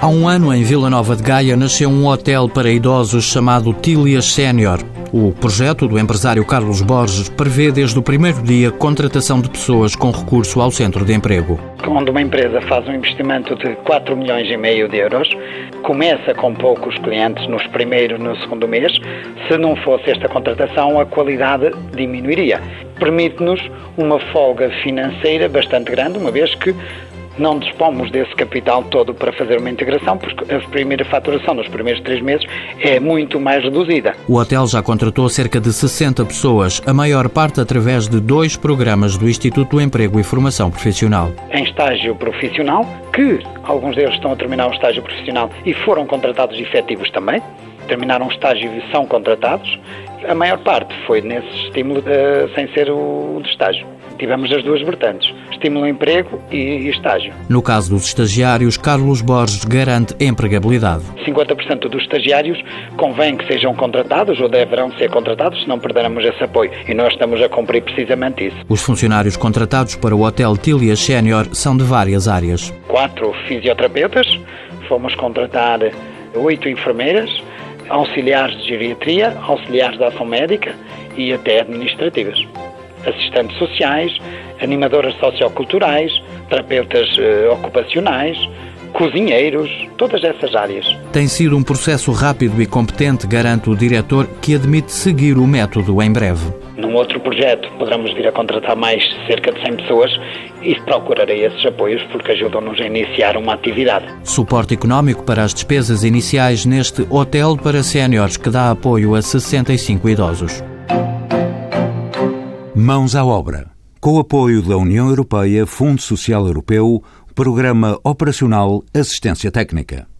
Há um ano, em Vila Nova de Gaia, nasceu um hotel para idosos chamado Tílias Sénior. O projeto do empresário Carlos Borges prevê desde o primeiro dia contratação de pessoas com recurso ao centro de emprego. Quando uma empresa faz um investimento de 4 milhões e meio de euros, começa com poucos clientes nos primeiros no segundo mês. Se não fosse esta contratação, a qualidade diminuiria. Permite-nos uma folga financeira bastante grande, uma vez que não dispomos desse capital todo para fazer uma integração, porque a primeira faturação nos primeiros três meses é muito mais reduzida. O hotel já contratou cerca de 60 pessoas, a maior parte através de dois programas do Instituto do Emprego e Formação Profissional. Em estágio profissional, que alguns deles estão a terminar o estágio profissional e foram contratados efetivos também, terminaram o estágio e são contratados. A maior parte foi nesse estímulo sem ser o de estágio. Tivemos as duas vertentes, estímulo ao emprego e estágio. No caso dos estagiários, Carlos Borges garante empregabilidade. 50% dos estagiários convém que sejam contratados ou deverão ser contratados, senão perderemos esse apoio. E nós estamos a cumprir precisamente isso. Os funcionários contratados para o Hotel Tília Sénior são de várias áreas. Quatro fisioterapeutas, fomos contratar oito enfermeiras, auxiliares de geriatria, auxiliares de ação médica e até administrativas assistentes sociais, animadoras socioculturais, terapeutas uh, ocupacionais, cozinheiros, todas essas áreas. Tem sido um processo rápido e competente, garante o diretor, que admite seguir o método em breve. Num outro projeto poderemos vir a contratar mais cerca de 100 pessoas e procurarei esses apoios porque ajudam-nos a iniciar uma atividade. Suporte económico para as despesas iniciais neste hotel para séniores que dá apoio a 65 idosos. Mãos à obra. Com o apoio da União Europeia, Fundo Social Europeu, Programa Operacional Assistência Técnica.